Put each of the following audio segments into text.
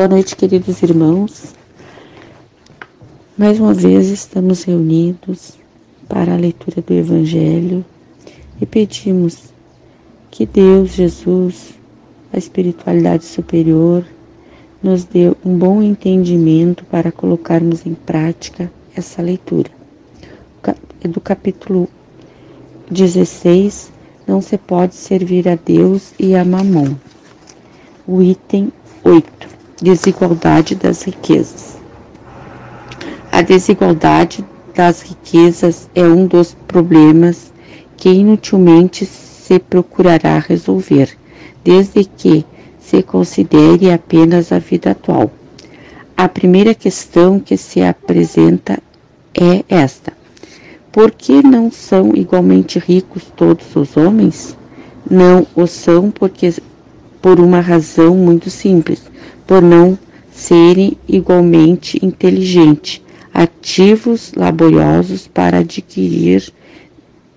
Boa noite, queridos irmãos. Mais uma vez estamos reunidos para a leitura do Evangelho e pedimos que Deus, Jesus, a espiritualidade superior, nos dê um bom entendimento para colocarmos em prática essa leitura. É do capítulo 16, não se pode servir a Deus e a Mamon. O item 8 desigualdade das riquezas. A desigualdade das riquezas é um dos problemas que inutilmente se procurará resolver, desde que se considere apenas a vida atual. A primeira questão que se apresenta é esta: por que não são igualmente ricos todos os homens? Não o são porque por uma razão muito simples por não serem igualmente inteligentes, ativos, laboriosos para adquirir,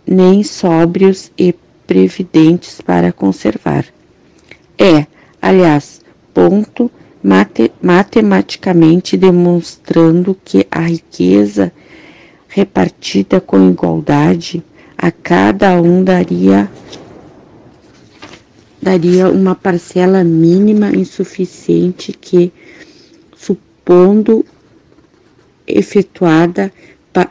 nem sóbrios e previdentes para conservar. É, aliás, ponto mate, matematicamente demonstrando que a riqueza repartida com igualdade a cada um daria daria uma parcela mínima insuficiente que, supondo efetuada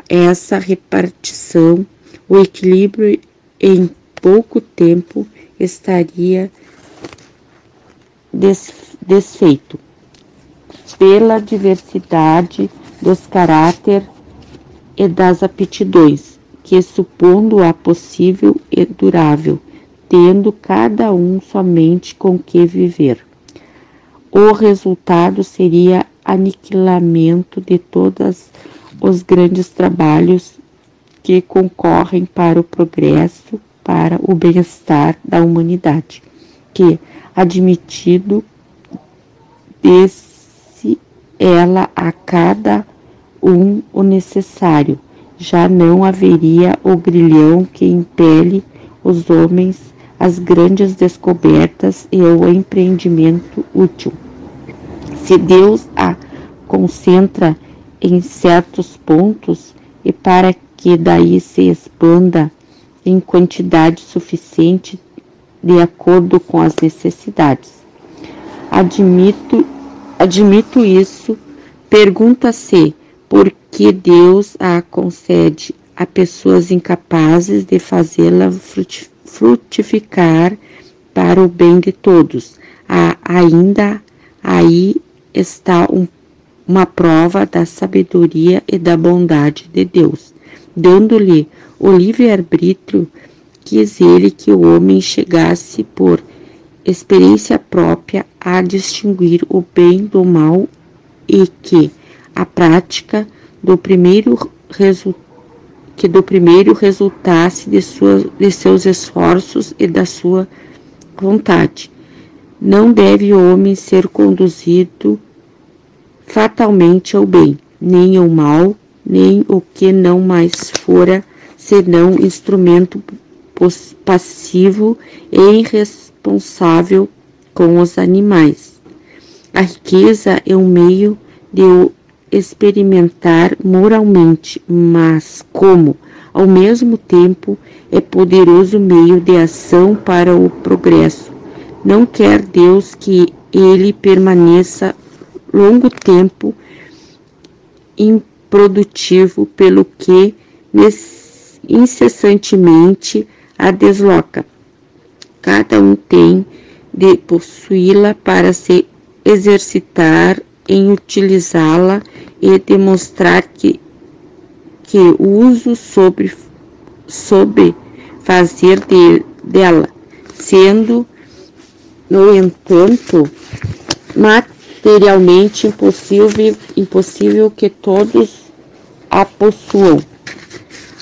essa repartição, o equilíbrio em pouco tempo estaria desfeito. Pela diversidade dos caráter e das aptidões, que supondo-a possível e durável, tendo cada um somente com que viver. O resultado seria aniquilamento de todos os grandes trabalhos que concorrem para o progresso, para o bem-estar da humanidade, que, admitido, desse ela a cada um o necessário, já não haveria o grilhão que impele os homens as grandes descobertas e o empreendimento útil. Se Deus a concentra em certos pontos e para que daí se expanda em quantidade suficiente de acordo com as necessidades. Admito, admito isso. Pergunta-se por que Deus a concede a pessoas incapazes de fazê-la frutificar frutificar para o bem de todos. Há ainda aí está um, uma prova da sabedoria e da bondade de Deus. Dando-lhe o livre-arbítrio, quis ele que o homem chegasse por experiência própria a distinguir o bem do mal e que a prática do primeiro resultado que do primeiro resultasse de, sua, de seus esforços e da sua vontade. Não deve o homem ser conduzido fatalmente ao bem, nem ao mal, nem o que não mais fora senão instrumento passivo e irresponsável com os animais. A riqueza é um meio de experimentar moralmente, mas como, ao mesmo tempo, é poderoso meio de ação para o progresso. Não quer Deus que ele permaneça longo tempo improdutivo, pelo que incessantemente a desloca. Cada um tem de possuí-la para se exercitar em utilizá-la e demonstrar que, que o uso sobre, sobre fazer de, dela, sendo, no entanto, materialmente impossível, impossível que todos a possuam.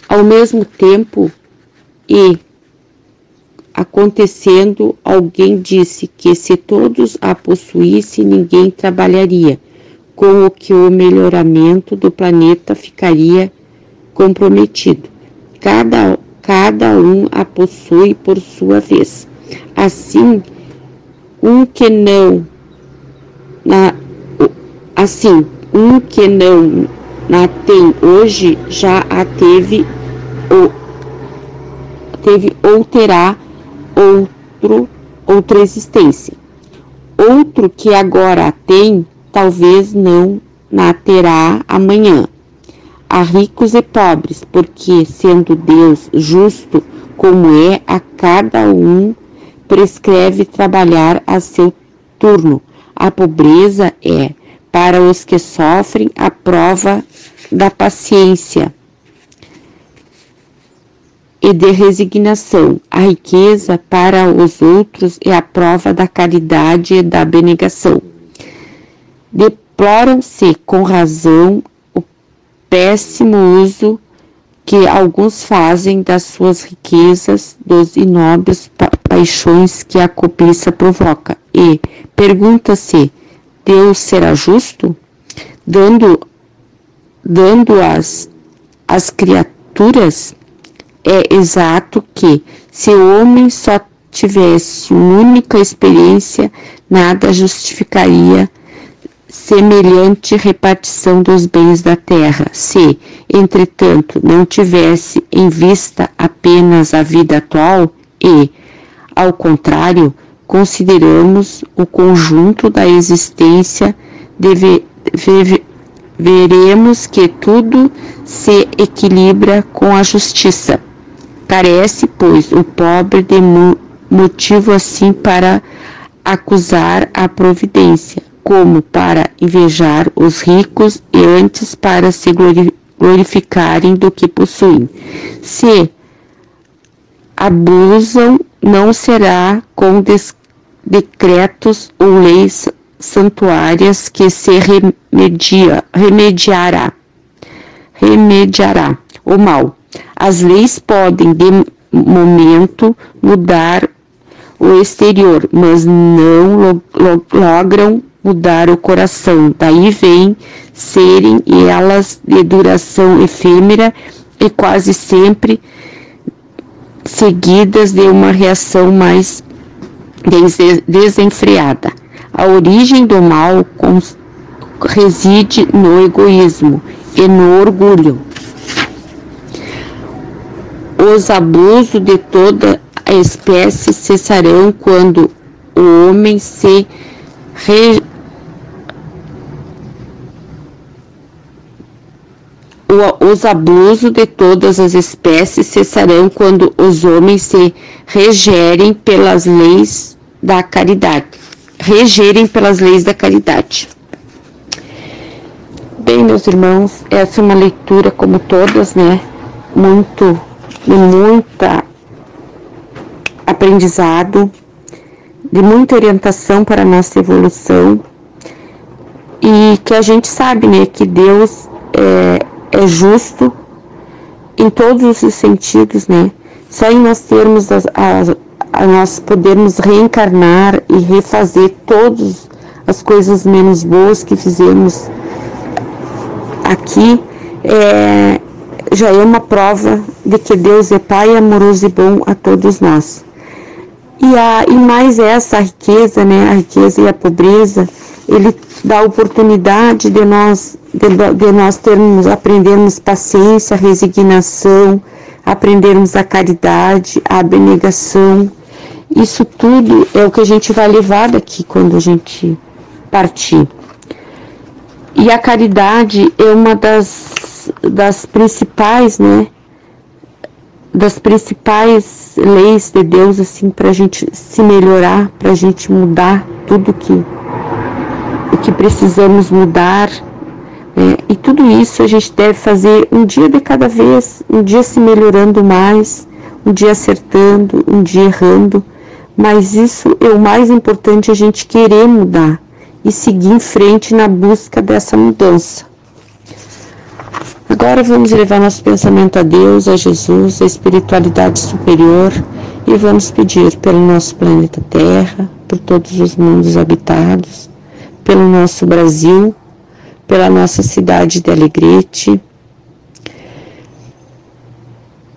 Ao mesmo tempo, e acontecendo, alguém disse que se todos a possuíssem, ninguém trabalharia, com o que o melhoramento do planeta ficaria comprometido. Cada, cada um a possui por sua vez. Assim, um que não na, Assim, um que não a tem hoje já a teve teve ou terá outro outra existência. Outro que agora a tem, talvez não na terá amanhã. A ricos e pobres, porque sendo Deus justo como é, a cada um prescreve trabalhar a seu turno. A pobreza é para os que sofrem a prova da paciência e de resignação. A riqueza para os outros é a prova da caridade e da abnegação. Deploram-se com razão o péssimo uso que alguns fazem das suas riquezas, dos inóbeis pa paixões que a cobiça provoca. E pergunta-se: Deus será justo? Dando dando as criaturas é exato que, se o homem só tivesse única experiência, nada justificaria semelhante repartição dos bens da terra. Se, entretanto, não tivesse em vista apenas a vida atual e, ao contrário, consideramos o conjunto da existência, deve, deve, veremos que tudo se equilibra com a justiça. Carece, pois, o pobre de motivo assim para acusar a providência, como para invejar os ricos e antes para se glorificarem do que possuem. Se abusam, não será com decretos ou leis santuárias que se remedia, remediará, remediará o mal as leis podem, de momento, mudar o exterior, mas não lo lo logram mudar o coração. Daí vem serem elas de duração efêmera e quase sempre seguidas de uma reação mais desenfreada. A origem do mal reside no egoísmo e no orgulho os abusos de toda a espécie cessarão quando o homem se re... os abusos de todas as espécies cessarão quando os homens se regerem pelas leis da caridade. Regerem pelas leis da caridade. Bem, meus irmãos, essa é uma leitura, como todas, né? Muito de muita aprendizado, de muita orientação para a nossa evolução e que a gente sabe, né, que Deus é, é justo em todos os sentidos, né? Só em nós termos as, as, a nós podermos reencarnar e refazer todas as coisas menos boas que fizemos aqui, é, já é uma prova de que Deus é Pai amoroso e bom a todos nós. E, a, e mais essa riqueza, né, a riqueza e a pobreza, ele dá oportunidade de nós, de, de nós termos, aprendermos paciência, resignação, aprendermos a caridade, a abnegação. Isso tudo é o que a gente vai levar daqui quando a gente partir. E a caridade é uma das das principais, né? Das principais leis de Deus, assim, para a gente se melhorar, para a gente mudar tudo que, o que precisamos mudar. Né? E tudo isso a gente deve fazer um dia de cada vez, um dia se melhorando mais, um dia acertando, um dia errando. Mas isso é o mais importante, a gente querer mudar e seguir em frente na busca dessa mudança. Agora vamos levar nosso pensamento a Deus, a Jesus, a espiritualidade superior e vamos pedir pelo nosso planeta Terra, por todos os mundos habitados, pelo nosso Brasil, pela nossa cidade de Alegrete,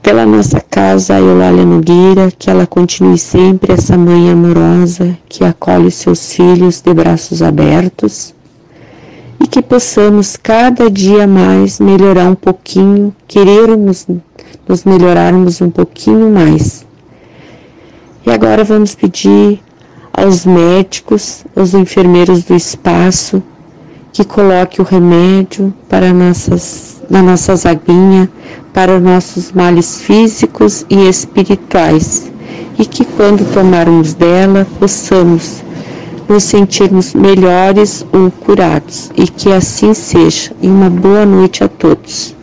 pela nossa casa Eulália Nogueira, que ela continue sempre essa mãe amorosa que acolhe seus filhos de braços abertos que possamos cada dia mais melhorar um pouquinho, querermos nos melhorarmos um pouquinho mais. E agora vamos pedir aos médicos, aos enfermeiros do espaço, que coloque o remédio para nossas, na nossa aguinha, para nossos males físicos e espirituais, e que quando tomarmos dela possamos nos sentirmos melhores ou curados, e que assim seja. E uma boa noite a todos.